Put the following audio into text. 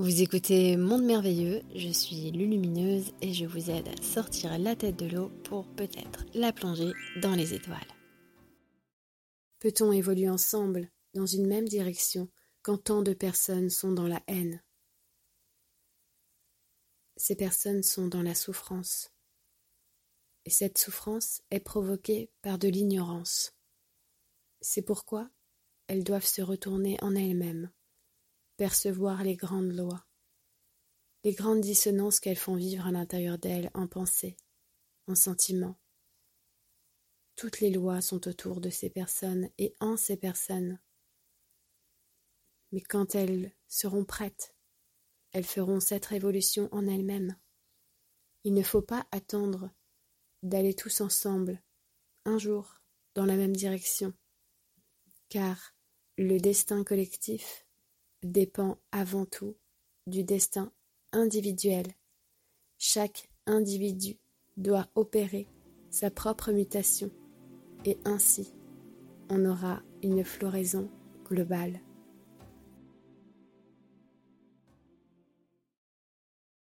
Vous écoutez Monde Merveilleux, je suis Lulumineuse et je vous aide à sortir la tête de l'eau pour peut-être la plonger dans les étoiles. Peut-on évoluer ensemble dans une même direction quand tant de personnes sont dans la haine? Ces personnes sont dans la souffrance. Et cette souffrance est provoquée par de l'ignorance. C'est pourquoi elles doivent se retourner en elles-mêmes percevoir les grandes lois, les grandes dissonances qu'elles font vivre à l'intérieur d'elles en pensée, en sentiment. Toutes les lois sont autour de ces personnes et en ces personnes. Mais quand elles seront prêtes, elles feront cette révolution en elles-mêmes. Il ne faut pas attendre d'aller tous ensemble, un jour, dans la même direction, car le destin collectif dépend avant tout du destin individuel. Chaque individu doit opérer sa propre mutation et ainsi on aura une floraison globale.